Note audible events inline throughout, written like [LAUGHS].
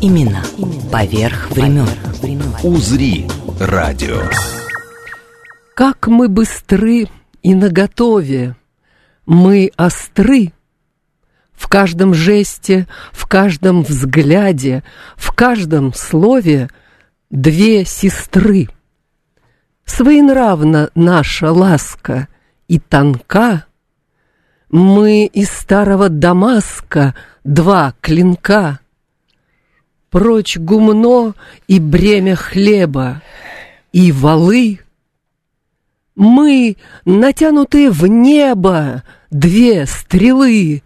Именно поверх времен. «Узри» радио. Как мы быстры и наготове, мы остры в каждом жесте, в каждом взгляде, в каждом слове две сестры. Своенравна наша ласка и тонка, мы из старого Дамаска два клинка. Прочь гумно и бремя хлеба, и валы. Мы, натянутые в небо, две стрелы.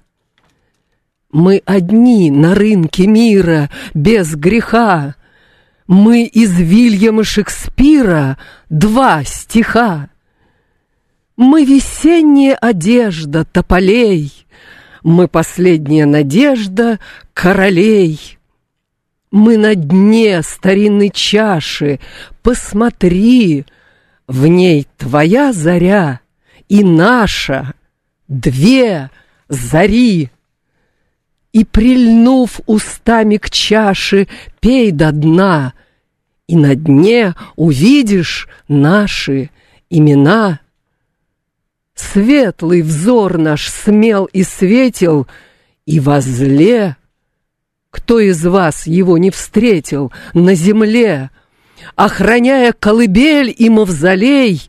Мы одни на рынке мира, без греха. Мы из Вильяма Шекспира два стиха. Мы весенняя одежда тополей, Мы последняя надежда королей. Мы на дне старинной чаши, посмотри, В ней твоя заря и наша, две зари. И, прильнув устами к чаше, пей до дна, И на дне увидишь наши имена. Светлый взор наш смел и светил, И возле кто из вас его не встретил на земле? Охраняя колыбель и мавзолей,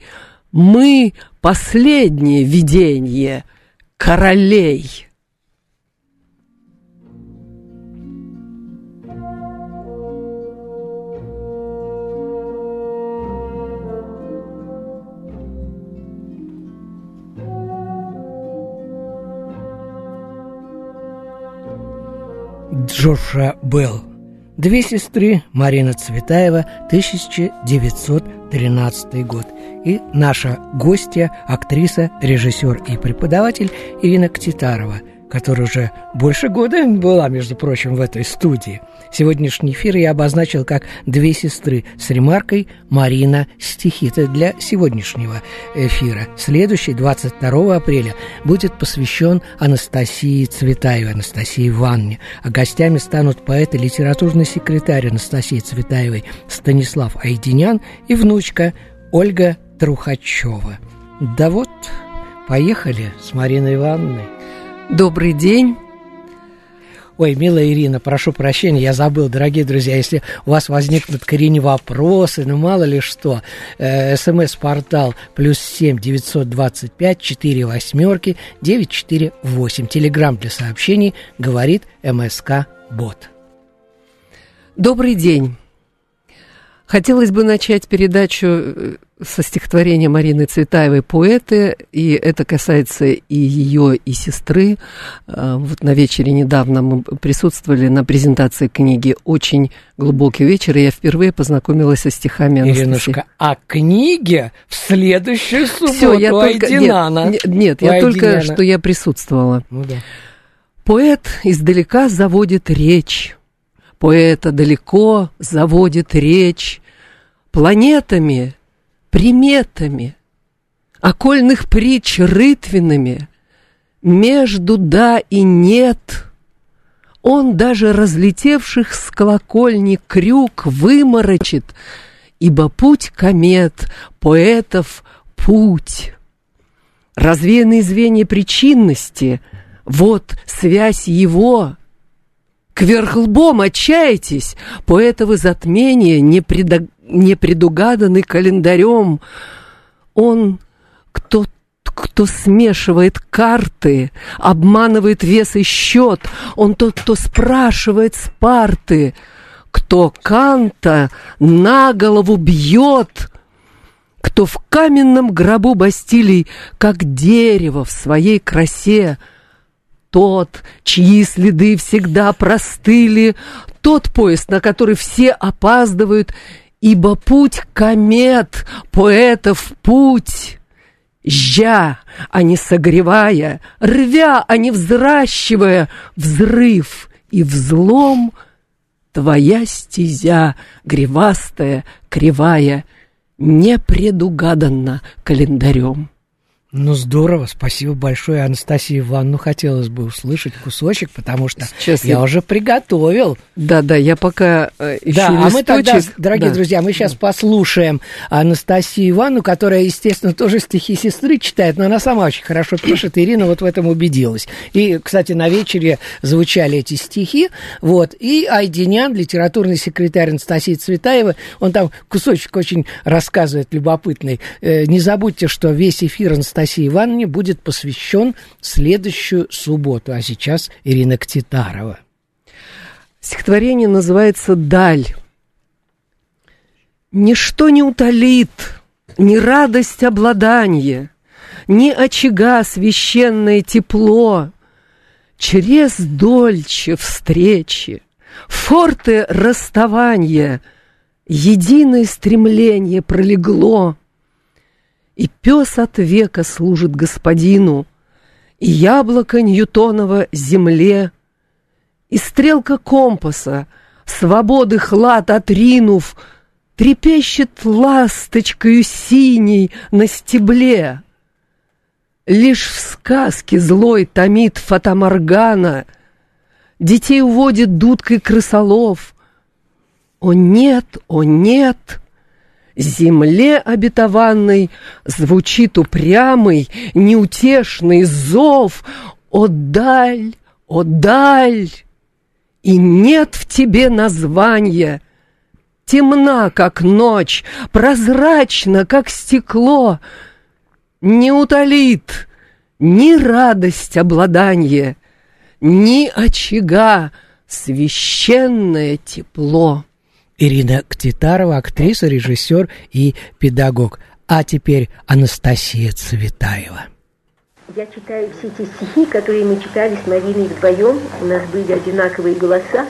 Мы последнее видение королей. Джоша Белл. Две сестры Марина Цветаева, 1913 год. И наша гостья, актриса, режиссер и преподаватель Ирина Ктитарова – которая уже больше года была, между прочим, в этой студии. Сегодняшний эфир я обозначил как «Две сестры» с ремаркой «Марина стихи». Это для сегодняшнего эфира. Следующий, 22 апреля, будет посвящен Анастасии Цветаевой, Анастасии Ивановне. А гостями станут поэт и литературный секретарь Анастасии Цветаевой Станислав Айдинян и внучка Ольга Трухачева. Да вот, поехали с Мариной Ивановной. Добрый день. Ой, милая Ирина, прошу прощения, я забыл, дорогие друзья, если у вас возникнут корень вопросы, ну мало ли что, э, смс-портал плюс семь девятьсот двадцать пять четыре восьмерки девять четыре восемь. Телеграмм для сообщений говорит МСК Бот. Добрый день. Хотелось бы начать передачу э, со стихотворения Марины Цветаевой «Поэты», и это касается и ее, и сестры. А, вот на вечере недавно мы присутствовали на презентации книги «Очень глубокий вечер», и я впервые познакомилась со стихами Анастасии. Иринушка, а книги в следующую субботу Все, я только, Айдинана. Нет, нет я только, что я присутствовала. Ну да. Поэт издалека заводит речь, поэта далеко заводит речь планетами, приметами, окольных притч рытвинами, между да и нет. Он даже разлетевших с колокольни крюк выморочит, ибо путь комет, поэтов путь. Развеянные звенья причинности — вот связь его. Кверх лбом отчаетесь, поэтовы затмения не, предо... не предугаданы календарем. Он, кто кто смешивает карты, обманывает вес и счет, он тот, кто спрашивает с парты, кто Канта на голову бьет, кто в каменном гробу Бастилий, как дерево в своей красе, тот, чьи следы всегда простыли, тот поезд, на который все опаздывают, ибо путь комет, поэтов путь. Жя, а не согревая, рвя, а не взращивая, взрыв и взлом, твоя стезя, гривастая, кривая, не предугаданна календарем. Ну, здорово, спасибо большое, Анастасия Ивановна. Хотелось бы услышать кусочек, потому что Сейчас я, я уже приготовил. Да-да, я пока э, ищу Да, листочек. а мы тогда, дорогие да. друзья, мы сейчас да. послушаем Анастасию Ивановну, которая, естественно, тоже стихи сестры читает, но она сама очень хорошо пишет, Ирина вот в этом убедилась. И, кстати, на вечере звучали эти стихи, вот, и Айдинян, литературный секретарь Анастасии Цветаева, он там кусочек очень рассказывает любопытный. Э, не забудьте, что весь эфир Анастасии Анастасии Ивановне будет посвящен следующую субботу. А сейчас Ирина Ктитарова. Стихотворение называется «Даль». Ничто не утолит, ни радость обладания, Ни очага священное тепло, Через дольче встречи, форты расставания, Единое стремление пролегло — и пес от века служит господину, И яблоко Ньютонова земле, И стрелка компаса, свободы хлад отринув, Трепещет ласточкою синей на стебле. Лишь в сказке злой томит фатаморгана, Детей уводит дудкой крысолов. О нет, о нет! Земле обетованной звучит упрямый, неутешный зов. О, даль, о, даль! И нет в тебе названия. Темна, как ночь, прозрачна, как стекло. Не утолит ни радость обладания, Ни очага священное тепло. Ирина Ктитарова, актриса, режиссер и педагог. А теперь Анастасия Цветаева. Я читаю все эти стихи, которые мы читали с Мариной вдвоем. У нас были одинаковые голоса,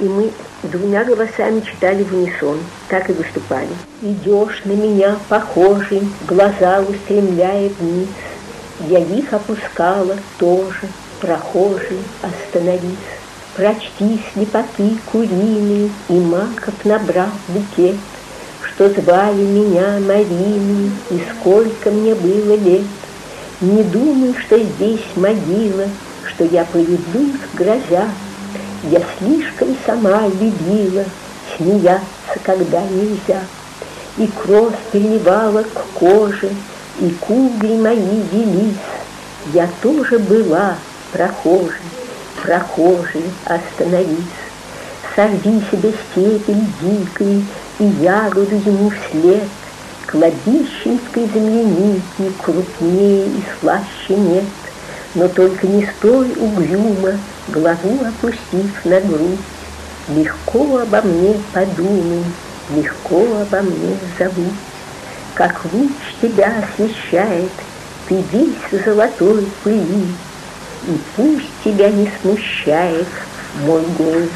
и мы двумя голосами читали в унисон. Так и выступали. Идешь на меня похожий, глаза устремляя вниз. Я их опускала тоже, прохожий, остановись. Прочти слепоты куриные и маков набрал букет, Что звали меня Мариной, и сколько мне было лет. Не думай, что здесь могила, что я поведу их грозя. Я слишком сама любила смеяться, когда нельзя. И кровь переливала к коже, и кугли мои велись. Я тоже была прохожей прохожий, остановись, Сорви себе степень дикой и ягоду ему вслед, Кладбищенской земляники крупнее и слаще нет, Но только не стой угрюмо, главу опустив на грудь, Легко обо мне подумай, легко обо мне забудь. Как луч тебя освещает, ты весь золотой пыли, и пусть тебя не смущает мой голос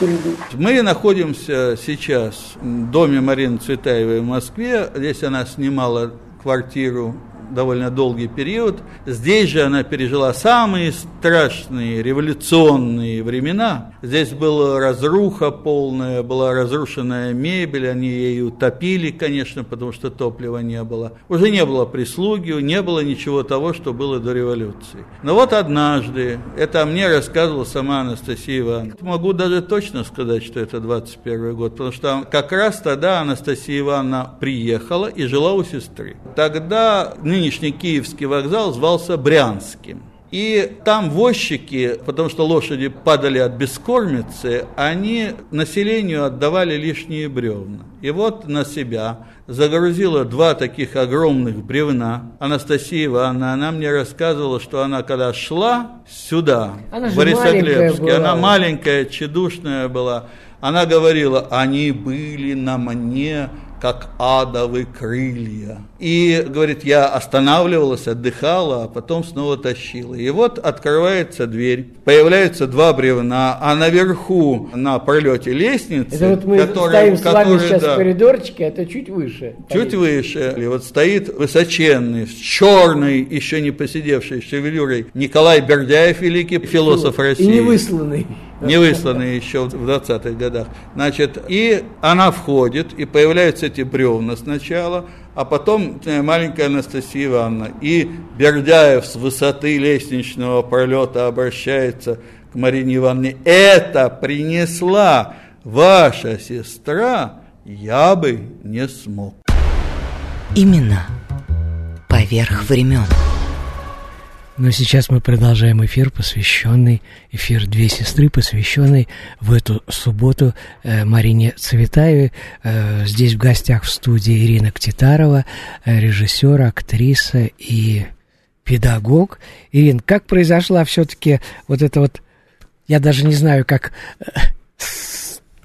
земли. Мы находимся сейчас в доме Марины Цветаевой в Москве. Здесь она снимала квартиру довольно долгий период. Здесь же она пережила самые страшные революционные времена. Здесь была разруха полная, была разрушенная мебель, они ее утопили, конечно, потому что топлива не было. Уже не было прислуги, не было ничего того, что было до революции. Но вот однажды, это мне рассказывала сама Анастасия Ивановна, могу даже точно сказать, что это 21 год, потому что как раз тогда Анастасия Ивановна приехала и жила у сестры. Тогда нынешний Киевский вокзал звался Брянским. И там возчики, потому что лошади падали от бескормицы, они населению отдавали лишние бревна. И вот на себя загрузила два таких огромных бревна. Анастасия Ивановна, она мне рассказывала, что она когда шла сюда, она в Борисоглебске, она маленькая, чедушная была, она говорила, они были на мне как адовы крылья. И, говорит, я останавливалась, отдыхала, а потом снова тащила. И вот открывается дверь, появляются два бревна, а наверху, на пролете лестницы... Это вот мы которые, стоим с вами сейчас да, в коридорчике, это чуть выше. Чуть выше. И вот стоит высоченный, с черной, еще не посидевшей шевелюрой Николай Бердяев, великий философ России. И не высланный не высланные еще в 20-х годах. Значит, и она входит, и появляются эти бревна сначала, а потом э, маленькая Анастасия Ивановна. И Бердяев с высоты лестничного пролета обращается к Марине Ивановне. Это принесла ваша сестра, я бы не смог. Именно поверх времен. Но сейчас мы продолжаем эфир, посвященный, эфир «Две сестры», посвященный в эту субботу э, Марине Цветаевой. Э, здесь в гостях в студии Ирина Ктитарова, э, режиссер, актриса и педагог. Ирин, как произошла все-таки вот эта вот, я даже не знаю, как э,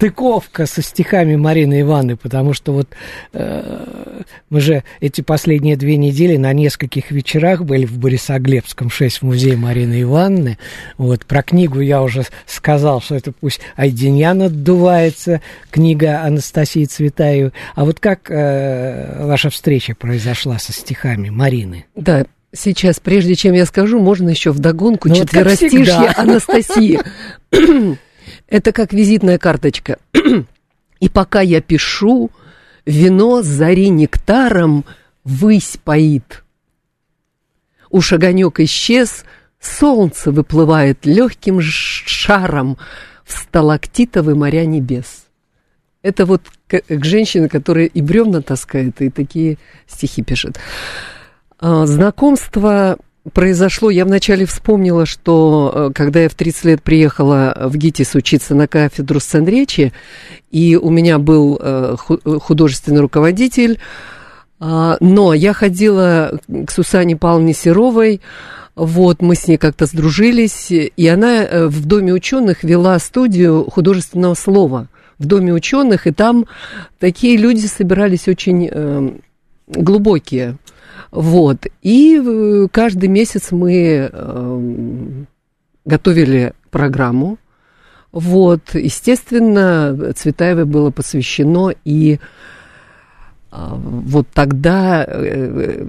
стыковка со стихами Марины Ивановны, потому что вот э, мы же эти последние две недели на нескольких вечерах были в Борисоглебском 6 в музее Марины Ивановны. Вот, про книгу я уже сказал, что это пусть Айденьян отдувается, книга Анастасии Цветаевой. А вот как э, ваша встреча произошла со стихами Марины? Да, Сейчас, прежде чем я скажу, можно еще вдогонку ну, четверостишье вот Анастасии. [LAUGHS] Это как визитная карточка. И пока я пишу, вино зари нектаром высь поит. Уж огонек исчез, солнце выплывает легким шаром в сталактитовые моря небес. Это вот к, к женщине, которая и бревна таскает, и такие стихи пишет. А, знакомство произошло, я вначале вспомнила, что э, когда я в 30 лет приехала в ГИТИС учиться на кафедру сценречи, и у меня был э, художественный руководитель, а, но я ходила к Сусане Павловне Серовой, вот, мы с ней как-то сдружились, и она э, в Доме ученых вела студию художественного слова в Доме ученых, и там такие люди собирались очень глубокие, вот. И э, каждый месяц мы э, готовили программу. Вот. Естественно, Цветаевой было посвящено и э, вот тогда э,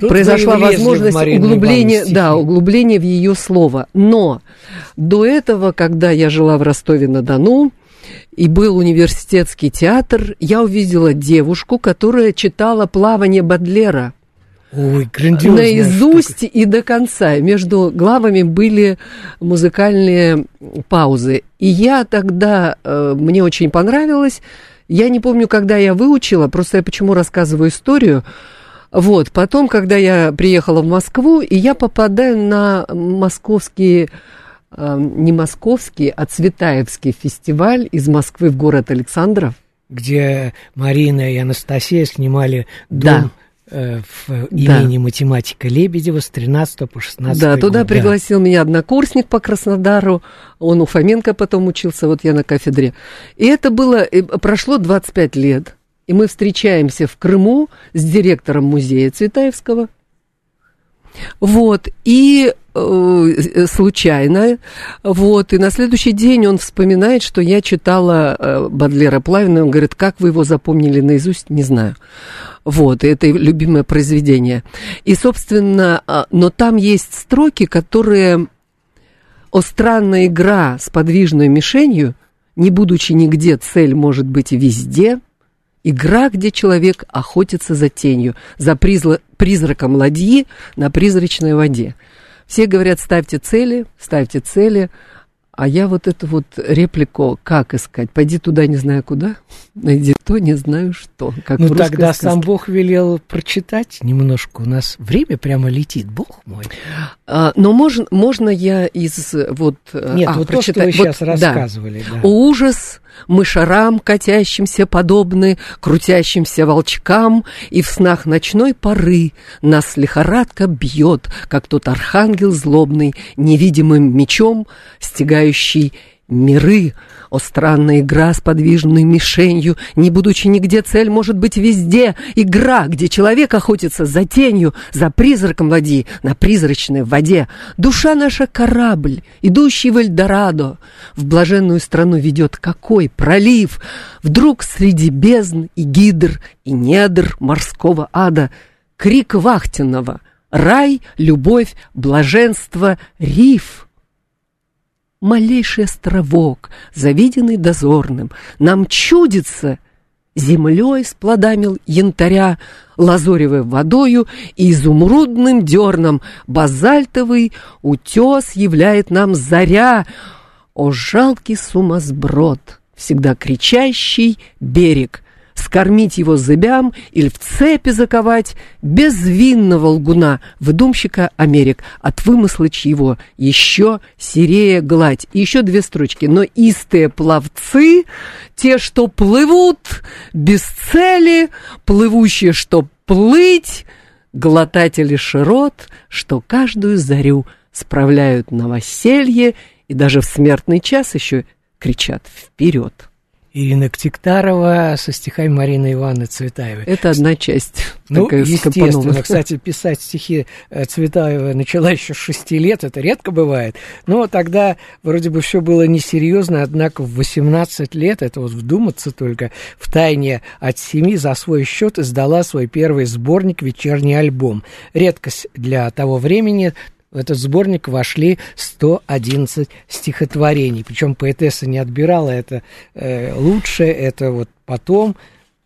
Тут произошла возможность углубления, да, углубления в ее слово. Но до этого, когда я жила в Ростове-на-Дону, и был университетский театр, я увидела девушку, которая читала плавание Бадлера. Ой, Наизусть штука. и до конца. Между главами были музыкальные паузы. И я тогда, э, мне очень понравилось. Я не помню, когда я выучила, просто я почему рассказываю историю. Вот, потом, когда я приехала в Москву, и я попадаю на московские Эм, не московский, а Цветаевский фестиваль из Москвы в город Александров. Где Марина и Анастасия снимали дом да. э, в имени да. математика Лебедева с 13 по 16 Да, туда год. пригласил да. меня однокурсник по Краснодару, он у Фоменко потом учился, вот я на кафедре. И это было, прошло 25 лет, и мы встречаемся в Крыму с директором музея Цветаевского. Вот, и Э, случайно, вот, и на следующий день он вспоминает, что я читала э, Бадлера Плавина, он говорит, как вы его запомнили наизусть, не знаю. Вот, это любимое произведение. И, собственно, а, но там есть строки, которые... О странная игра с подвижной мишенью, не будучи нигде, цель может быть везде – Игра, где человек охотится за тенью, за призраком ладьи на призрачной воде. Все говорят, ставьте цели, ставьте цели, а я вот эту вот реплику как искать? Пойди туда, не знаю куда, найди то, не знаю что. Как ну тогда сказке. сам Бог велел прочитать немножко. У нас время прямо летит, Бог мой. А, но можно, можно я из вот... Нет, а, вот прочитать. то, что вы сейчас вот, рассказывали. Да. Да. Ужас мышарам, катящимся подобны, крутящимся волчкам, и в снах ночной поры нас лихорадка бьет, как тот архангел злобный, невидимым мечом, стягающий миры. О, странная игра с подвижной мишенью, не будучи нигде, цель может быть везде. Игра, где человек охотится за тенью, за призраком ладьи, на призрачной воде. Душа наша корабль, идущий в Эльдорадо. В блаженную страну ведет какой пролив. Вдруг среди бездн и гидр, и недр морского ада крик вахтенного — рай, любовь, блаженство, риф малейший островок, завиденный дозорным, нам чудится землей с плодами янтаря, лазоревой водою и изумрудным дерном, базальтовый утес являет нам заря. О, жалкий сумасброд, всегда кричащий берег, скормить его зыбям или в цепи заковать безвинного лгуна, выдумщика Америк, от вымысла чьего еще серея гладь. И еще две строчки. Но истые пловцы, те, что плывут без цели, плывущие, что плыть, глотатели широт, что каждую зарю справляют новоселье и даже в смертный час еще кричат «Вперед!» Ирина Ктиктарова со стихами Марины Ивановны Цветаевой. Это одна часть. Ну, естественно, кстати, писать стихи э, Цветаевой начала еще с шести лет, это редко бывает. Но тогда вроде бы все было несерьезно, однако в 18 лет, это вот вдуматься только, в тайне от семьи за свой счет издала свой первый сборник «Вечерний альбом». Редкость для того времени, в этот сборник вошли 111 стихотворений. Причем поэтесса не отбирала это э, лучше, это вот потом.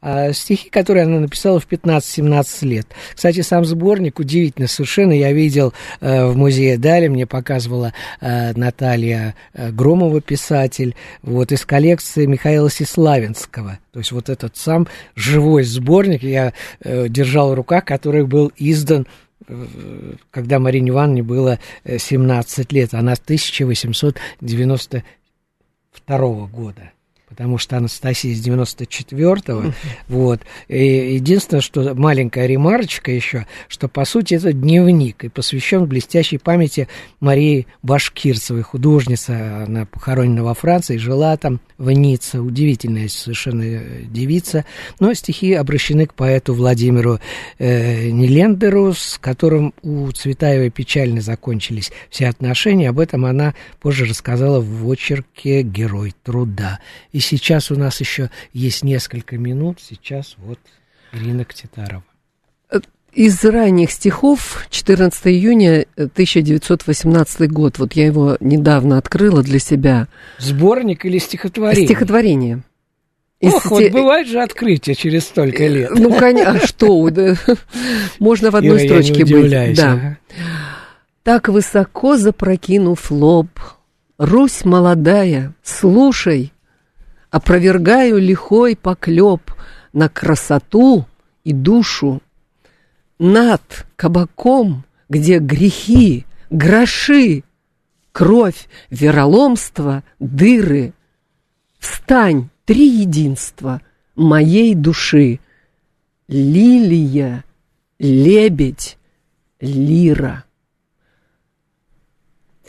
А стихи, которые она написала в 15-17 лет. Кстати, сам сборник удивительно совершенно. Я видел э, в музее Дали, мне показывала э, Наталья э, Громова, писатель, вот из коллекции Михаила Сеславинского. То есть вот этот сам живой сборник я э, держал в руках, который был издан когда Марине Ивановне было 17 э, лет, она 1892 года потому что Анастасия из 94-го, вот. И единственное, что маленькая ремарочка еще, что, по сути, это дневник, и посвящен блестящей памяти Марии Башкирцевой, художница, она похоронена во Франции, жила там в Ницце, удивительная совершенно э, девица, но стихи обращены к поэту Владимиру э, Нелендеру, с которым у Цветаевой печально закончились все отношения, об этом она позже рассказала в очерке «Герой труда». И сейчас у нас еще есть несколько минут. Сейчас вот Ирина Ктитарова. Из ранних стихов 14 июня 1918 год. Вот я его недавно открыла для себя. Сборник или стихотворение? Стихотворение. Ох, Из... вот бывает же открытие через столько лет. Ну, конечно, а что? [LAUGHS] [LAUGHS] Можно в одной строчке быть. Да. Так высоко запрокинув лоб, Русь молодая, слушай, опровергаю лихой поклеп на красоту и душу. Над кабаком, где грехи, гроши, кровь, вероломство, дыры. Встань, три единства моей души. Лилия, лебедь, лира.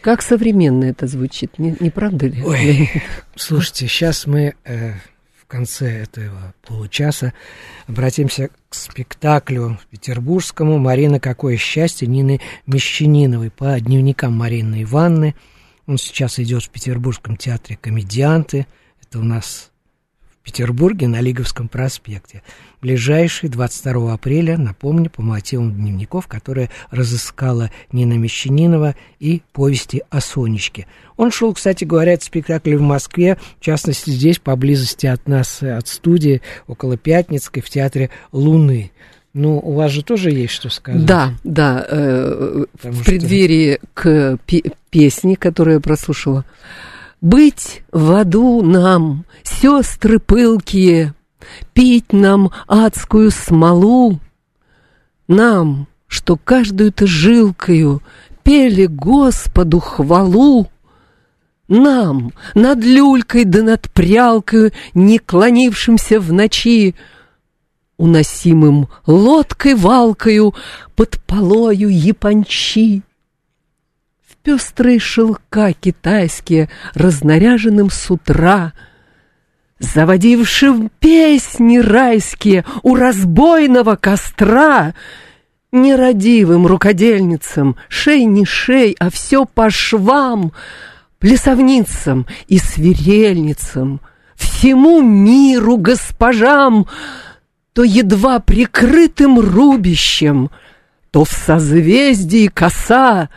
Как современно это звучит, не, не правда ли? Ой, [LAUGHS] слушайте, сейчас мы э, в конце этого получаса обратимся к спектаклю петербургскому «Марина, какое счастье» Нины Мещаниновой по дневникам Марины Ивановны. Он сейчас идет в Петербургском театре «Комедианты». Это у нас Петербурге на Лиговском проспекте. Ближайший 22 апреля, напомню, по мотивам дневников, которые разыскала Нина Мещанинова и повести о Сонечке. Он шел, кстати говоря, этот спектакль в Москве, в частности, здесь, поблизости от нас, от студии, около Пятницкой, в театре «Луны». Ну, у вас же тоже есть что сказать. Да, да. Э, в преддверии к песне, которую я прослушала. Быть в аду нам, сестры пылкие, Пить нам адскую смолу, Нам, что каждую-то жилкою Пели Господу хвалу, Нам, над люлькой да над прялкою, Не клонившимся в ночи, Уносимым лодкой-валкою Под полою япончи пестрые шелка китайские, разнаряженным с утра, заводившим песни райские у разбойного костра, нерадивым рукодельницам, шей не шей, а все по швам, плясовницам и свирельницам, всему миру госпожам, то едва прикрытым рубищем, то в созвездии коса,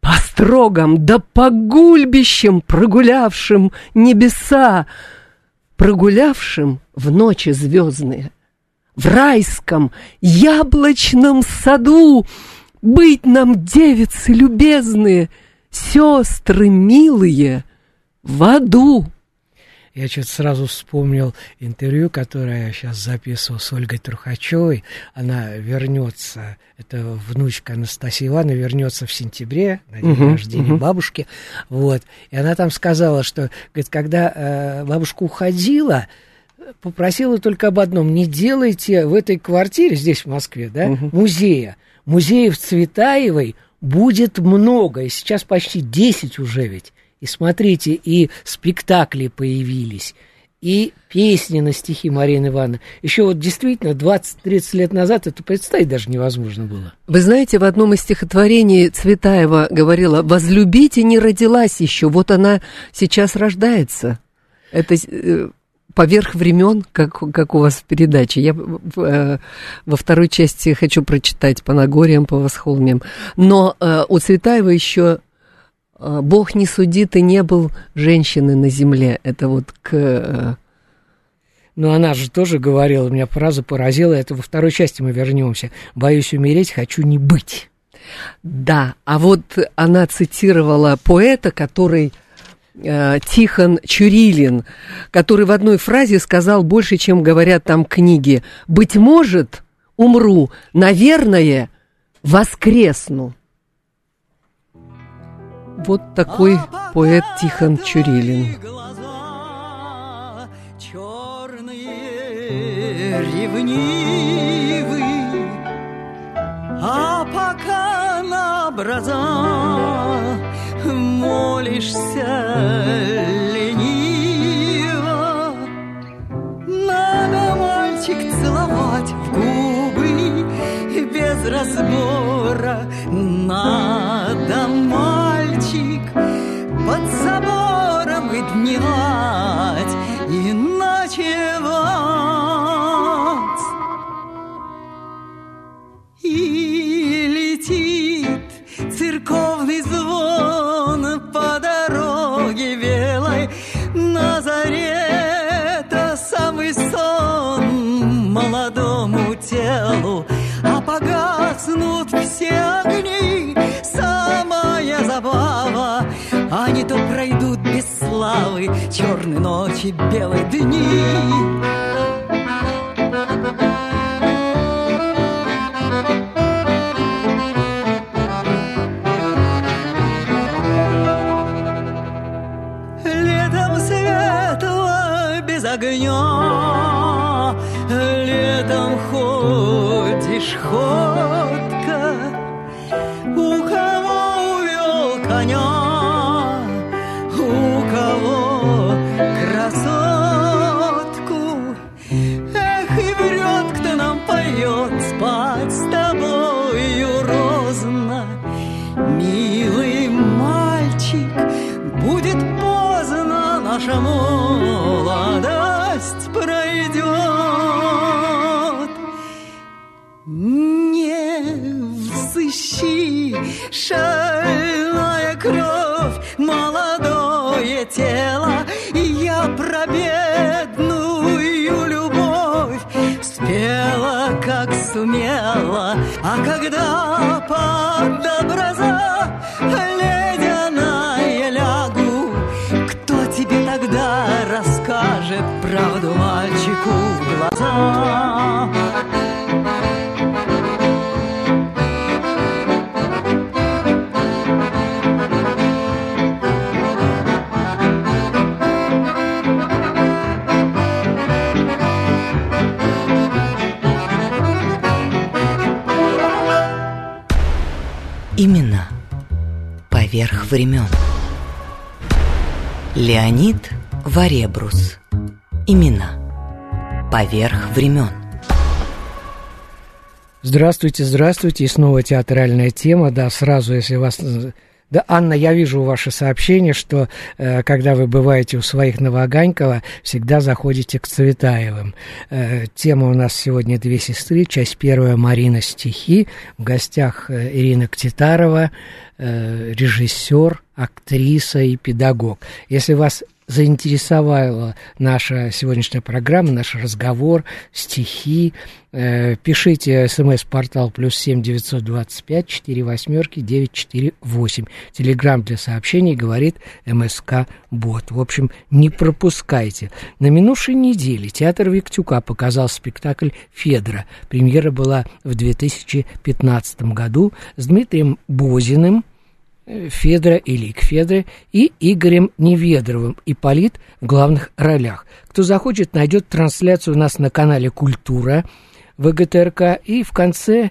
по строгам да по гульбищам прогулявшим небеса, прогулявшим в ночи звездные, в райском яблочном саду быть нам, девицы любезные, сестры милые, в аду. Я что-то сразу вспомнил интервью, которое я сейчас записывал с Ольгой Трухачевой. Она вернется, это внучка Анастасия Ивановна, вернется в сентябре на день uh-huh, рождения uh-huh. бабушки. Вот. И она там сказала, что говорит, когда э, бабушка уходила, попросила только об одном. Не делайте в этой квартире, здесь в Москве, да, uh-huh. музея. Музеев Цветаевой будет много, и сейчас почти 10 уже ведь. И смотрите, и спектакли появились, и песни на стихи Марины Ивановны. Еще вот действительно 20-30 лет назад это представить даже невозможно было. Вы знаете, в одном из стихотворений Цветаева говорила, «Возлюбите не родилась еще, вот она сейчас рождается». Это э, поверх времен, как, как у вас в передаче. Я э, во второй части хочу прочитать по Нагорьям, по Восхолмиям. Но э, у Цветаева еще «Бог не судит и не был женщины на земле». Это вот к... Э, но она же тоже говорила, меня фраза поразила, это во второй части мы вернемся. «Боюсь умереть, хочу не быть». Да, а вот она цитировала поэта, который Э, Тихон Чурилин, который в одной фразе сказал больше, чем говорят там книги. «Быть может, умру, наверное, воскресну». Вот такой поэт Тихон Чурилин. ревнивый, а пока на образа молишься лениво. Надо, мальчик, целовать в губы без разбора. Надо, все огни, самая забава, не то пройдут без славы черные ночи, белые дни. огня Летом ходишь ходка español. Времен. Леонид Варебрус. Имена. Поверх времен. Здравствуйте, здравствуйте. И снова театральная тема. Да, сразу, если вас да, Анна, я вижу ваше сообщение, что э, когда вы бываете у своих Новоганькова, всегда заходите к Цветаевым. Э, тема у нас сегодня «Две сестры», часть первая «Марина стихи». В гостях э, Ирина Ктитарова, э, режиссер, актриса и педагог. Если вас заинтересовала наша сегодняшняя программа, наш разговор, стихи, э, пишите смс-портал плюс семь девятьсот двадцать пять четыре восьмерки девять четыре восемь. Телеграмм для сообщений говорит МСК Бот. В общем, не пропускайте. На минувшей неделе театр Виктюка показал спектакль «Федра». Премьера была в 2015 году с Дмитрием Бозиным, Федора Илик Федора и Игорем Неведровым, Ипполит в главных ролях. Кто захочет, найдет трансляцию у нас на канале «Культура» ВГТРК, и в конце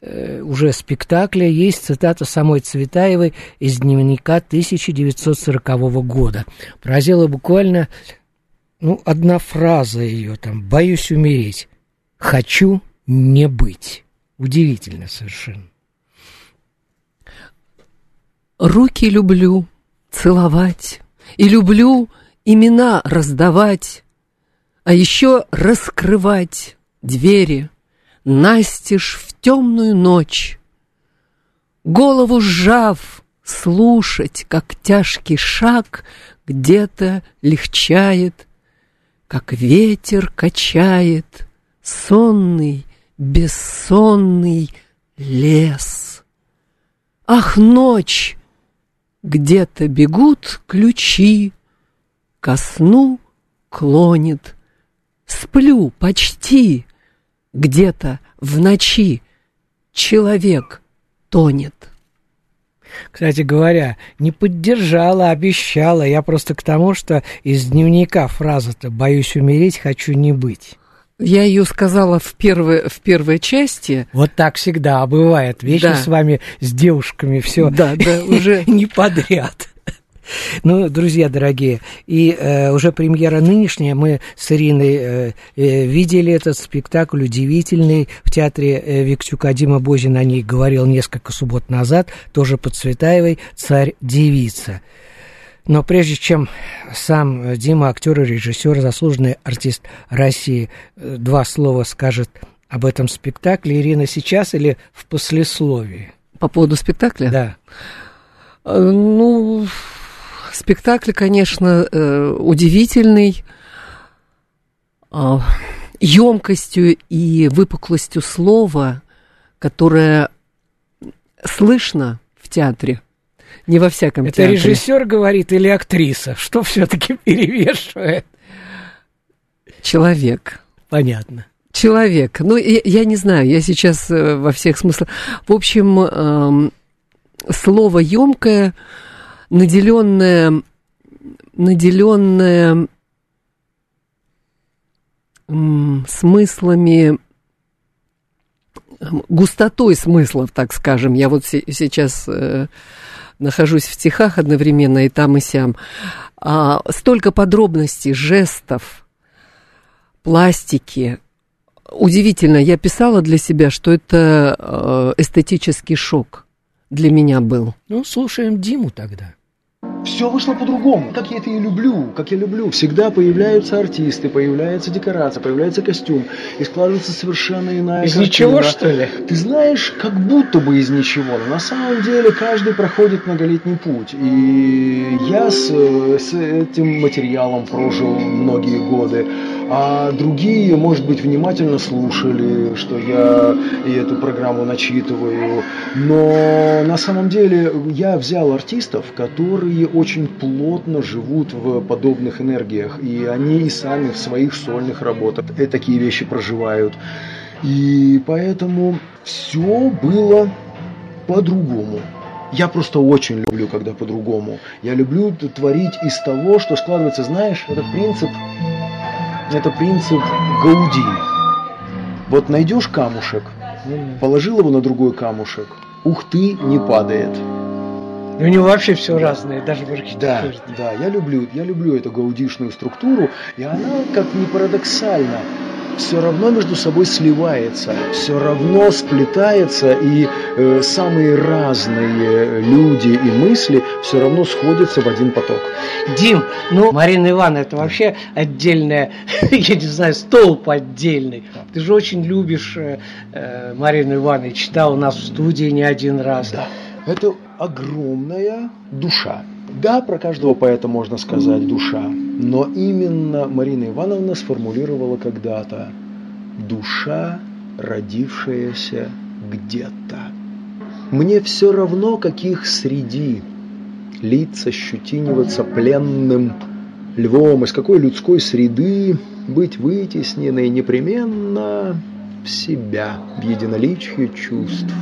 э, уже спектакля есть цитата самой Цветаевой из дневника 1940 года. Поразила буквально ну, одна фраза ее там «боюсь умереть, хочу не быть». Удивительно совершенно. Руки люблю целовать, и люблю имена раздавать, а еще раскрывать двери, настежь в темную ночь. Голову сжав, слушать, как тяжкий шаг где-то легчает, как ветер качает сонный, бессонный лес. Ах, ночь! Где-то бегут ключи, ко сну клонит. Сплю почти, где-то в ночи человек тонет. Кстати говоря, не поддержала, обещала. Я просто к тому, что из дневника фраза-то «боюсь умереть, хочу не быть». Я ее сказала в первой, в первой части. Вот так всегда бывает. Вечно да. с вами, с девушками, все да, да, уже [LAUGHS] не подряд. Ну, друзья дорогие, и э, уже премьера нынешняя, мы с Ириной э, э, видели этот спектакль удивительный в театре э, Виктюка. Дима Бозин о ней говорил несколько суббот назад, тоже под Цветаевой «Царь-девица». Но прежде чем сам Дима, актер и режиссер, заслуженный артист России, э, два слова скажет об этом спектакле, Ирина, сейчас или в послесловии? По поводу спектакля? Да. Э, ну, спектакль, конечно, э, удивительный, емкостью и выпуклостью слова, которое слышно в театре не во всяком Это театре. режиссер говорит или актриса? Что все-таки [LAUGHS] перевешивает? Человек. Понятно. Человек. Ну, я, я не знаю, я сейчас э, во всех смыслах. В общем, э, слово емкое, наделенное, наделенное э, смыслами густотой смыслов, так скажем. Я вот сейчас э, нахожусь в стихах одновременно и там, и сям. А, столько подробностей, жестов, пластики. Удивительно, я писала для себя, что это э, эстетический шок для меня был. Ну, слушаем Диму тогда все вышло по-другому. Как я это и люблю, как я люблю. Всегда появляются артисты, появляется декорация, появляется костюм, и складывается совершенно иная Из картина. ничего, что ли? Ты знаешь, как будто бы из ничего, но на самом деле каждый проходит многолетний путь. И я с, с этим материалом прожил многие годы а другие, может быть, внимательно слушали, что я и эту программу начитываю. Но на самом деле я взял артистов, которые очень плотно живут в подобных энергиях, и они и сами в своих сольных работах такие вещи проживают. И поэтому все было по-другому. Я просто очень люблю, когда по-другому. Я люблю творить из того, что складывается, знаешь, этот принцип это принцип Гауди. Вот найдешь камушек, положил его на другой камушек, ух ты, не падает. И у него вообще все разное, даже в архитектуре. Да, да, я люблю, я люблю эту гаудишную структуру, и она, как ни парадоксально, все равно между собой сливается, все равно сплетается, и э, самые разные люди и мысли все равно сходятся в один поток. Дим, ну, Марина Ивановна, это вообще отдельная, [LAUGHS] я не знаю, столб отдельный. Ты же очень любишь э, э, Марину Ивановну, читал у нас в студии не один раз. Да, это огромная душа. Да, про каждого поэта можно сказать душа, но именно Марина Ивановна сформулировала когда-то душа, родившаяся где-то. Мне все равно, каких среди лица, щетиниваться пленным львом, из какой людской среды быть вытесненной непременно в себя, в единоличие чувств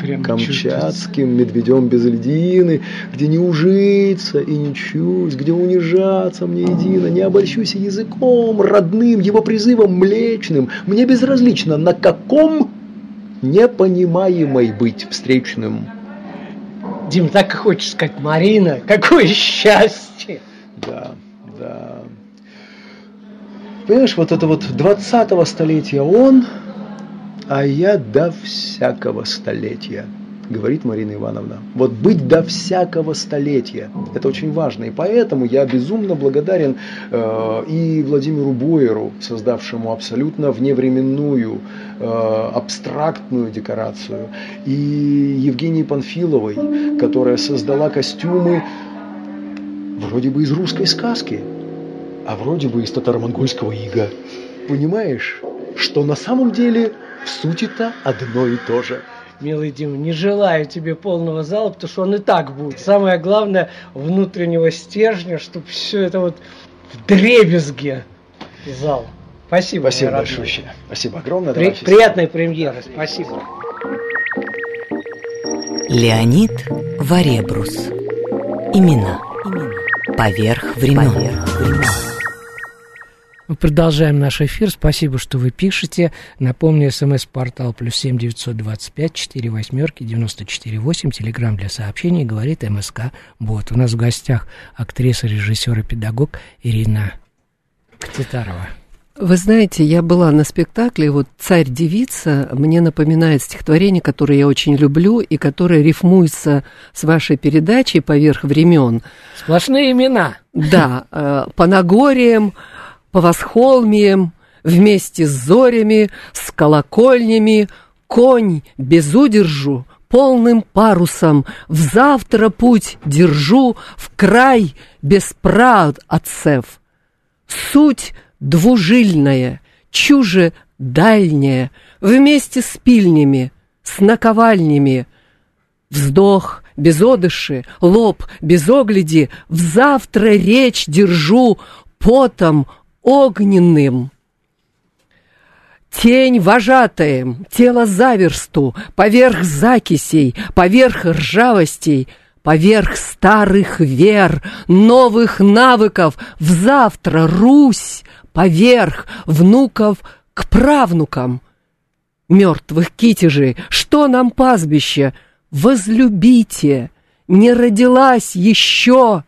Прям камчатским медведем без льдины, где не ужиться и не чуть, где унижаться мне едино, не обольщусь языком родным, его призывом млечным, мне безразлично, на каком непонимаемой быть встречным. Дим, так и хочешь сказать, Марина, какое счастье! Да, да. Понимаешь, вот это вот 20-го столетия он, а я до всякого столетия, говорит Марина Ивановна. Вот быть до всякого столетия, это очень важно. И поэтому я безумно благодарен э, и Владимиру Бойеру, создавшему абсолютно вневременную, э, абстрактную декорацию, и Евгении Панфиловой, которая создала костюмы вроде бы из русской сказки, а вроде бы из татаро-монгольского ига. Понимаешь, что на самом деле в сути-то одно и то же. Милый Дим, не желаю тебе полного зала, потому что он и так будет. Самое главное, внутреннего стержня, чтобы все это вот в дребезге зал. Спасибо. Спасибо большое. Спасибо огромное. При- Давай, приятной премьеры. Спасибо. Леонид Варебрус. Имена. Поверх времен. Мы продолжаем наш эфир. Спасибо, что вы пишете. Напомню, смс-портал плюс семь девятьсот двадцать пять четыре восьмерки девяносто четыре восемь. Телеграмм для сообщений говорит МСК Бот. У нас в гостях актриса, режиссер и педагог Ирина Ктитарова. Вы знаете, я была на спектакле, вот «Царь-девица» мне напоминает стихотворение, которое я очень люблю и которое рифмуется с вашей передачей «Поверх времен». Сплошные имена. Да, э, по Нагориям, по восхолмиям, вместе с зорями, с колокольнями, конь без удержу, полным парусом, в завтра путь держу, в край без прав отцев. Суть двужильная, чуже дальняя, вместе с пильнями, с наковальнями. Вздох без одыши, лоб без огляди, в завтра речь держу потом огненным. Тень вожатаем, тело заверсту, поверх закисей, поверх ржавостей, поверх старых вер, новых навыков, в завтра Русь, поверх внуков к правнукам. Мертвых китежей, что нам пастбище? Возлюбите, не родилась еще.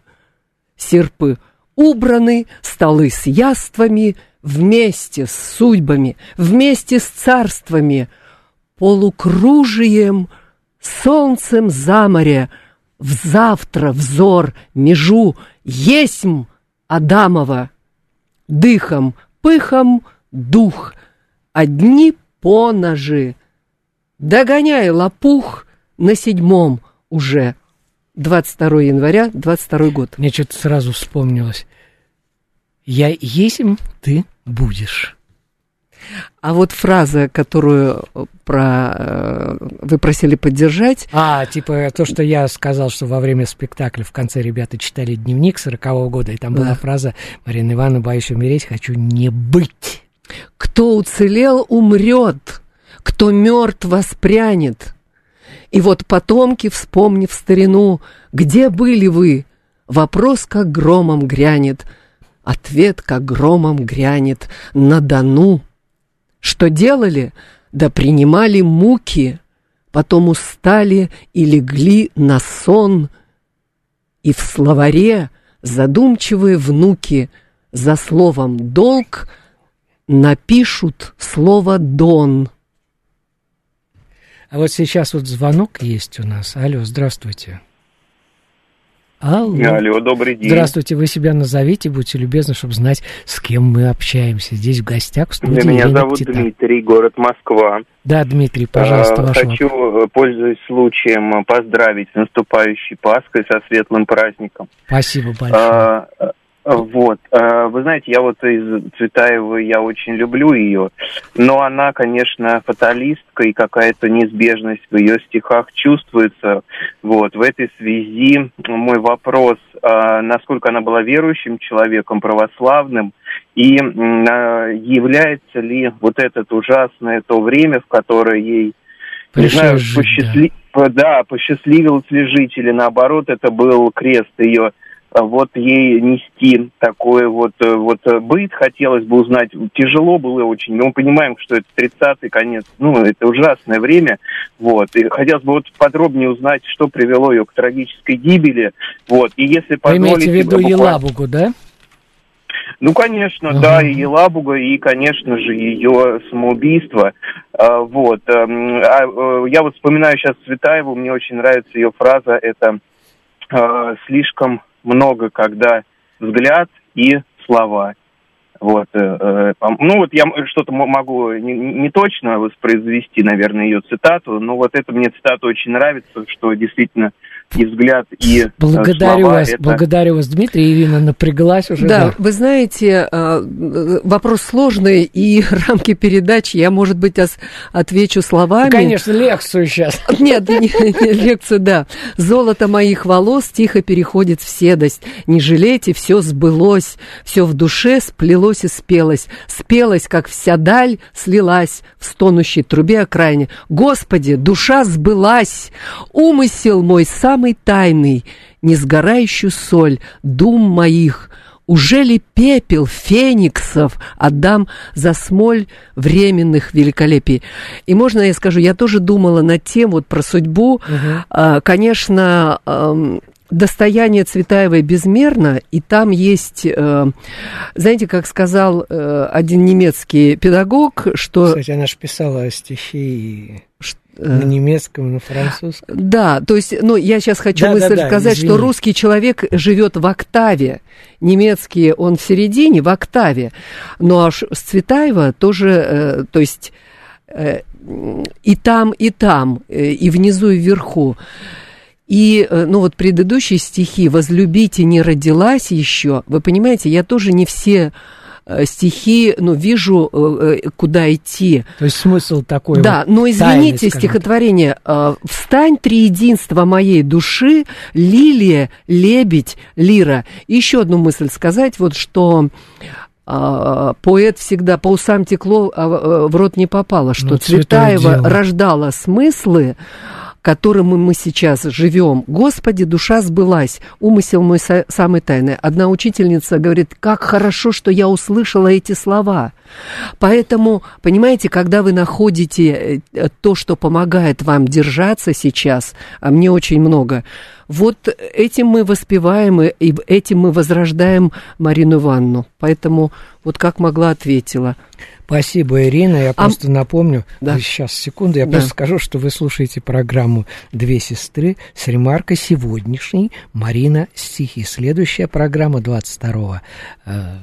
Серпы убраны, столы с яствами, вместе с судьбами, вместе с царствами, полукружием, солнцем за море, в завтра взор межу есмь Адамова, дыхом, пыхом дух, одни поножи. Догоняй лопух на седьмом уже. 22 января, 22 год. Мне что-то сразу вспомнилось. Я есим, ты будешь. А вот фраза, которую про, э, вы просили поддержать. А, типа то, что я сказал, что во время спектакля в конце ребята читали дневник 40-го года, и там Да. была фраза «Марина Ивановна, боюсь умереть, хочу не быть». Кто уцелел, умрет, кто мертв, воспрянет. И вот потомки, вспомнив старину, где были вы? Вопрос, как громом грянет, ответ, как громом грянет на Дону. Что делали? Да принимали муки, потом устали и легли на сон. И в словаре задумчивые внуки за словом «долг» напишут слово «дон». А вот сейчас вот звонок есть у нас. Алло, здравствуйте. Алло. Алло, добрый день. Здравствуйте, вы себя назовите, будьте любезны, чтобы знать, с кем мы общаемся. Здесь в гостях в студии Меня Елена зовут Ктита. Дмитрий, город Москва. Да, Дмитрий, пожалуйста, А, ваш Хочу, вопрос. э, пользуясь случаем, поздравить с наступающей Пасхой, со светлым праздником. Спасибо большое. Э, Вот. А, Вы знаете, я вот из Цветаевой, я очень люблю ее, но она, конечно, фаталистка, и какая-то неизбежность в ее стихах чувствуется. Вот. В этой связи мой вопрос, а, насколько она была верующим человеком, православным, и а, является ли вот это ужасное то время, в которое ей не знаю, жить, посчастли- по- да, посчастливилось ли жить, или наоборот, это был крест ее вот ей нести такой вот, э, вот э, быт, хотелось бы узнать, тяжело было очень, но мы понимаем, что это 30-й конец, ну, это ужасное время, вот, и хотелось бы вот подробнее узнать, что привело ее к трагической гибели, вот, и если Вы имеете в позволите, виду буквально- Елабугу, да? ну, конечно, Ага. да, и Елабуга, и, конечно же, ее самоубийство. А, вот. эм, а, э, я вот вспоминаю сейчас Цветаеву, мне очень нравится ее фраза, это «слишком много, когда взгляд и слова». Вот, э, э, ну вот я что-то могу не, точно воспроизвести, наверное, ее цитату, но вот это мне цитата очень нравится, что действительно и взгляд, и э, Благодарю слова вас, это- благодарю вас, Дмитрий. Ирина напряглась уже. Да, вы знаете, э, вопрос сложный, и [LAUGHS] рамки передачи я, может быть, отвечу словами. Конечно, лекцию сейчас. Нет, не, не, лекция, да. Золото моих волос тихо переходит в седость. Не жалейте, все сбылось, все в душе сплелось и спелось. Спелось, как вся даль слилась в стонущей трубе окраине. Господи, душа сбылась, умысел мой самый тайный, несгорающую соль дум моих. Уже ли пепел фениксов отдам за смоль временных великолепий? И можно я скажу, я тоже думала над тем, вот про судьбу. А, Конечно, достояние Цветаевой безмерно, и там есть, э, знаете, как сказал э, один немецкий педагог, что... Кстати, она же писала стихи на немецком, на французском. Да, то есть, ну, я сейчас хочу Да, да, мысль да, сказать, извини. что русский человек живет в октаве, немецкий он в середине, в октаве, но аж с Цветаева тоже, э, то есть, э, и там, и там, э, и внизу, и вверху. И, э, ну, вот предыдущие стихи «Возлюбите не родилась еще», вы понимаете, я тоже не все э, стихи, ну, вижу, э, э, куда идти. То есть смысл такой Да, вот но извините, тайный, стихотворение э, «Встань, триединство моей души, лилия, лебедь, лира». Еще одну мысль сказать, вот что поэт всегда по усам текло, а в- рот не попало, что Ну, Цветаева рождала смыслы, которым мы сейчас живем. Господи, душа сбылась, умысел мой са- самый тайный. Одна учительница говорит, как хорошо, что я услышала эти слова. Поэтому, понимаете, когда вы находите э, то, что помогает вам держаться сейчас, а мне очень много, вот этим мы воспеваем, и этим мы возрождаем Марину Ивановну. Поэтому вот как могла ответила. Спасибо, Ирина. Я А- просто напомню, Да. сейчас, секунду, я Да. просто скажу, что вы слушаете программу «Две сестры» с ремаркой сегодняшней Марина стихи. Следующая программа 22 э,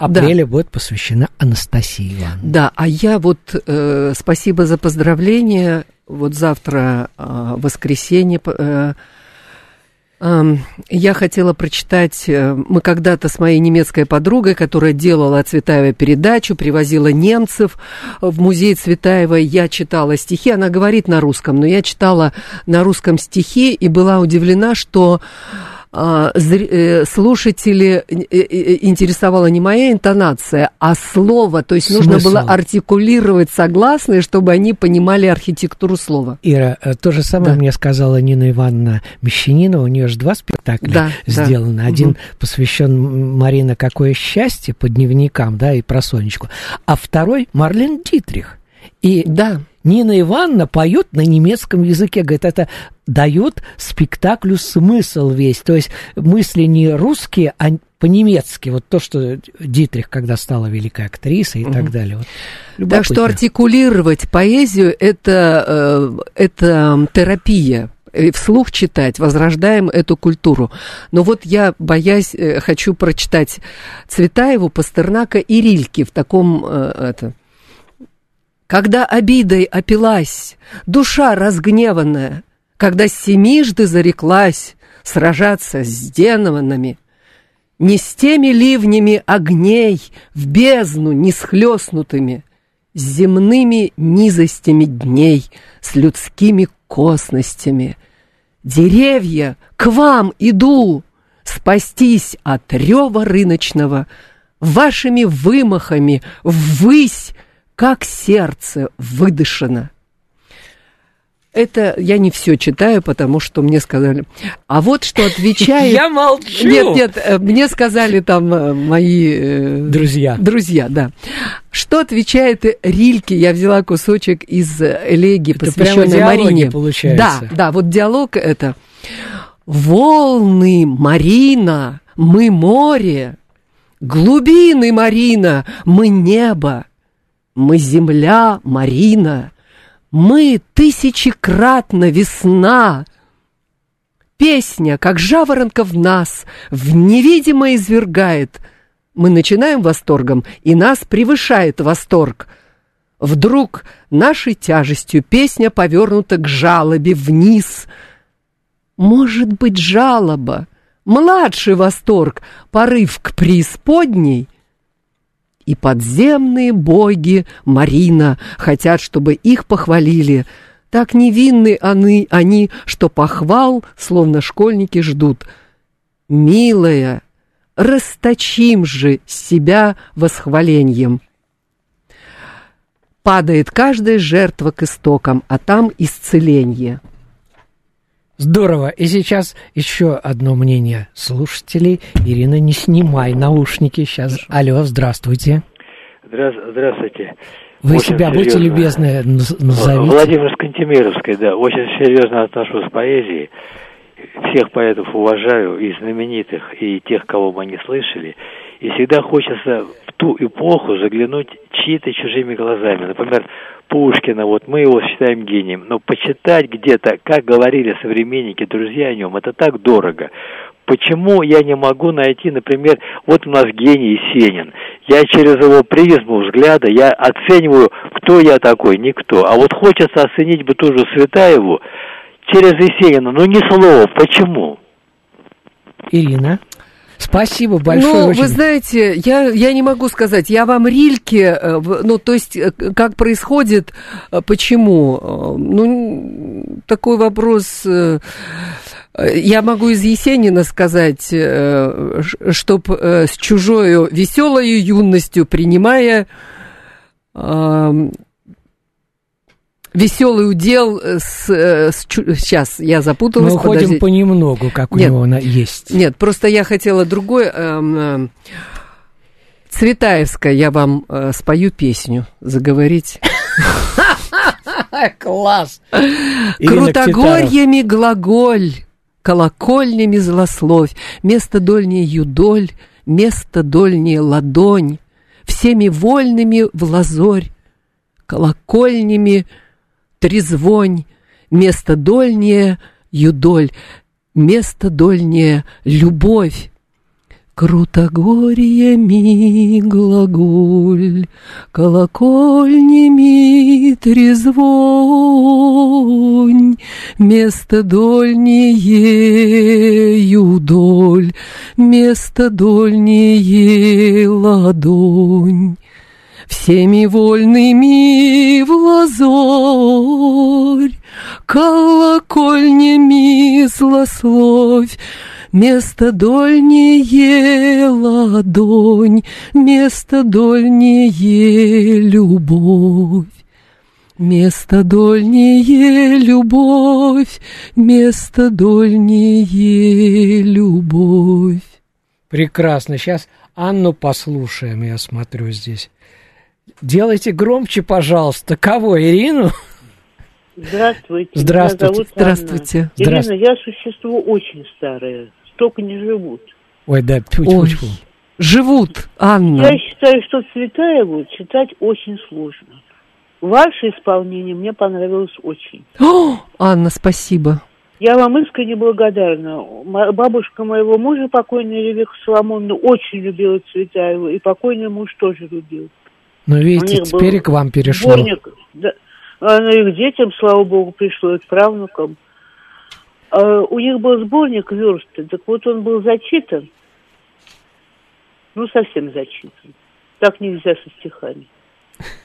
апреля будет посвящена Анастасии Ивановне. Да, а я вот э, спасибо за поздравления. Вот завтра э, воскресенье. э, я хотела прочитать, э, мы когда-то с моей немецкой подругой, которая делала о Цветаевой передачу, привозила немцев в музей Цветаевой, я читала стихи, она говорит на русском, но я читала на русском стихи и была удивлена, что слушатели э, э, интересовала не моя интонация, а слово. То есть нужно Смысл. было артикулировать согласные, чтобы они понимали архитектуру слова. Ира, э, то же самое Да. мне сказала Нина Ивановна Мещанинова. У нее же два спектакля Да, да. сделаны. Один Мгм. посвящен Марина «Какое счастье» по дневникам, да, и про Сонечку. А второй Марлен Дитрих. И Да. Нина Ивановна поет на немецком языке. Говорит, это дает спектаклю смысл весь. То есть мысли не русские, а по-немецки. Вот то, что Дитрих, когда стала великой актрисой и угу. так далее. Вот. Так что артикулировать поэзию это, э, это терапия вслух читать, возрождаем эту культуру. Но вот я, боясь, э, хочу прочитать Цветаеву, Пастернака и Рильки в таком... Э, это, когда обидой опилась, душа разгневанная, когда семижды зареклась сражаться с демонами, не с теми ливнями огней в бездну не схлестнутыми, с земными низостями дней, с людскими косностями. Деревья, к вам иду, спастись от рева рыночного, вашими вымахами ввысь, как сердце выдышано. Это я не все читаю, потому что мне сказали. А вот что отвечает... [LAUGHS] Я молчу! Нет, нет, э, мне сказали там э, мои... Э, друзья. Друзья, да. Что отвечает Рильке? Я взяла кусочек из элегии, посвященной Марине. получается. Да, да, вот диалог это. Волны, Марина, мы море. Глубины, Марина, мы небо. Мы земля, Марина. Мы тысячекратно весна. Песня, как жаворонка в нас, в невидимо извергает. Мы начинаем восторгом, и нас превышает восторг. Вдруг нашей тяжестью песня повернута к жалобе вниз. Может быть, жалоба, младший восторг, порыв к преисподней, и подземные боги Марина хотят, чтобы их похвалили. Так невинны они, они, что похвал, словно школьники ждут. Милая, расточим же себя восхвалением. Падает каждая жертва к истокам, а там исцеление. Здорово. И сейчас еще одно мнение слушателей. Ирина, не снимай наушники. Сейчас. Алло, здравствуйте. Здравствуйте. Вы очень себя серьезно. будьте любезны назовите. Владимир Скантемировский, да. Очень серьезно отношусь к поэзии. Всех поэтов уважаю, и знаменитых, и тех, кого мы не слышали. И всегда хочется в ту эпоху заглянуть чьи-то чужими глазами. Например, Пушкина, вот мы его считаем гением, но почитать где-то, как говорили современники, друзья о нем, это так дорого. Почему я не могу найти, например, вот у нас гений Сенин. Я через его призму взгляда, я оцениваю, кто я такой, никто. А вот хочется оценить бы тоже Светаеву через Есенина, но ни слова. Почему? Ирина? Спасибо большое. Ну, очень. вы знаете, я, я не могу сказать, я вам Рильке, э, ну, то есть, э, как происходит, э, почему? Ну, такой вопрос... Я могу из Есенина сказать, чтоб с чужою веселою юностью, принимая веселый удел с, с сейчас я запуталась. Мы уходим подождите. понемногу, как у нет, него она есть. Нет, просто я хотела другое. Э, э, Цветаевская, я вам э, спою песню, заговорить. [LAUGHS] Класс! Крутогорьями глаголь, колокольнями злословь, место дольнее юдоль, место дольнее ладонь, всеми вольными в лазорь, колокольнями трезвонь, место дольнее юдоль, место дольнее любовь. Крутогорьями глаголь, колокольнями трезвонь, место дольнее юдоль, место дольнее ладонь всеми вольными в лазорь, колокольнями злословь, Место дольнее ладонь, место дольнее любовь. Место дольнее любовь, место дольнее любовь. Прекрасно. Сейчас Анну послушаем, я смотрю здесь. Делайте громче, пожалуйста. Кого, Ирину? Здравствуйте. Здравствуйте. Меня зовут Здравствуйте. Анна. Здравствуйте. Ирина, я существо очень старое. Столько не живут. Ой, да, тьфу, тьфу, Ой, тьфу. живут, Анна. Я считаю, что Цветаеву читать очень сложно. Ваше исполнение мне понравилось очень. О, Анна, спасибо. Я вам искренне благодарна. Бабушка моего мужа, покойная Ревека Соломоновна, очень любила Цветаеву, и покойный муж тоже любил. Ну, видите, теперь и к вам перешло. Сборник, да, оно и к детям, слава богу, пришло, и к правнукам. А у них был сборник версты, так вот он был зачитан, ну, совсем зачитан. Так нельзя со стихами.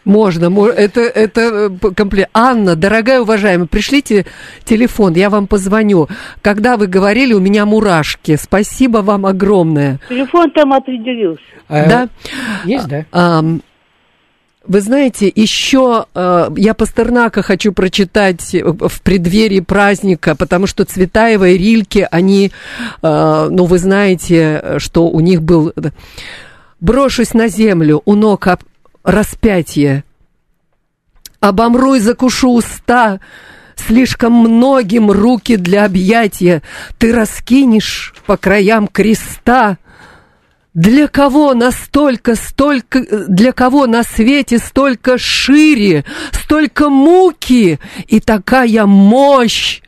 Можно, мо- это, это э, компле... Анна, дорогая уважаемая, пришлите телефон, я вам позвоню. Когда вы говорили, у меня мурашки. Спасибо вам огромное. Телефон там определился. А, Да? Есть, да? Ам, Вы знаете, еще э, я Пастернака хочу прочитать в преддверии праздника, потому что Цветаева и Рильке, они, э, ну, вы знаете, что у них был... э, Брошусь на землю, у ног об- распятие, обомру и закушу уста, слишком многим руки для объятия. Ты раскинешь по краям креста, для кого настолько, столько, для кого на свете столько шире, столько муки и такая мощь?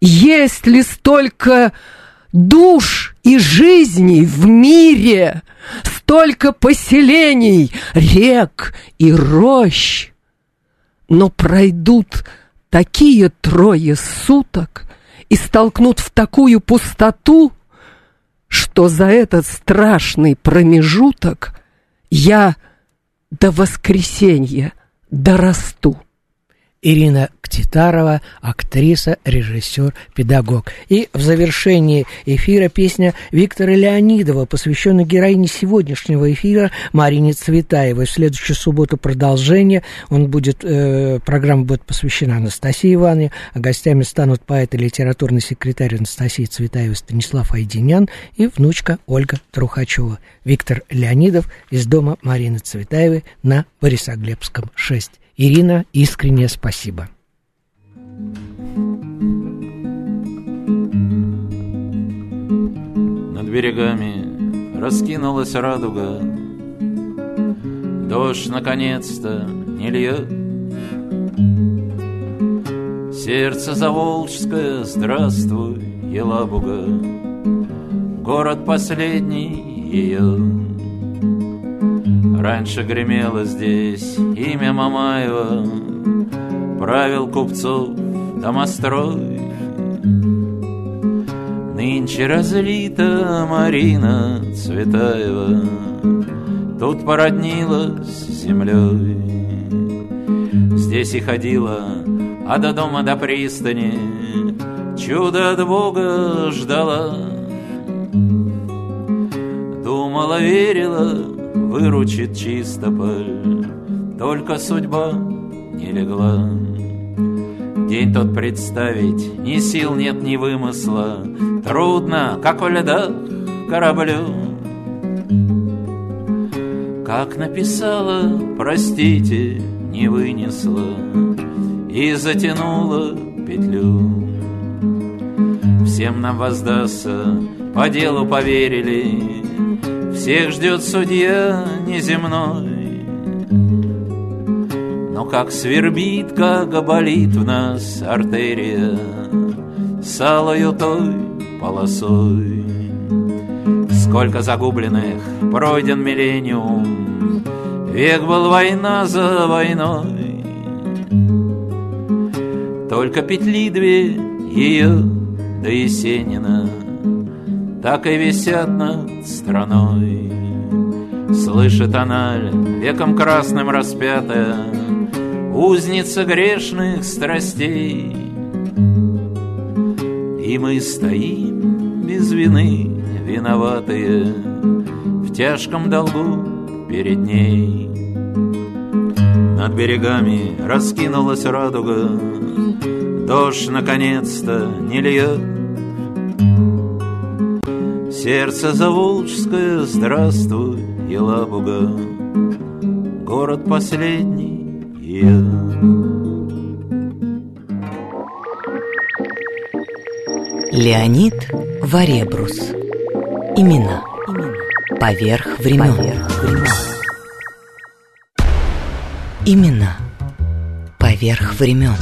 Есть ли столько душ и жизней в мире, столько поселений, рек и рощ? Но пройдут такие трое суток и столкнут в такую пустоту, что за этот страшный промежуток я до воскресенья дорасту. Ирина Ктитарова, актриса, режиссер, педагог. И в завершении эфира песня Виктора Леонидова, посвященная героине сегодняшнего эфира Марине Цветаевой. В следующую субботу продолжение. Он будет, э, программа будет посвящена Анастасии Ивановне, а гостями станут поэт и литературный секретарь Анастасии Цветаевой Станислав Айдинян и внучка Ольга Трухачева. Виктор Леонидов из дома Марины Цветаевой на Борисоглебском 6. Ирина, искреннее спасибо. Над берегами раскинулась радуга. Дождь наконец-то не льет. Сердце заволжское, здравствуй, Елабуга. Город последний ее Раньше гремело здесь имя Мамаева Правил купцов домострой Нынче разлита Марина Цветаева Тут породнилась с землей. Здесь и ходила, а до дома до пристани Чудо от Бога ждала. Думала, верила, выручит чистополь Только судьба не легла. День тот представить ни сил нет, ни вымысла. Трудно, как у льда кораблю. Как написала, простите, не вынесла. И затянула петлю. Всем нам воздастся, по делу поверили Всех ждет судья неземной. Но как свербит, как болит в нас артерия Салою той полосой. Сколько загубленных пройден миллениум Век был война за войной. Только петли две ее до Есенина Так и висят над страной. Слышит она веком красным распятая Узница грешных страстей. И мы стоим без вины виноватые В тяжком долгу перед ней. Над берегами раскинулась радуга. Дождь наконец-то не льет Сердце Заволжское, здравствуй, Елабуга, Город последний, я. Леонид Варебрус. Имена. Имена. Поверх времен. Поверх времен. Имена. Поверх времен.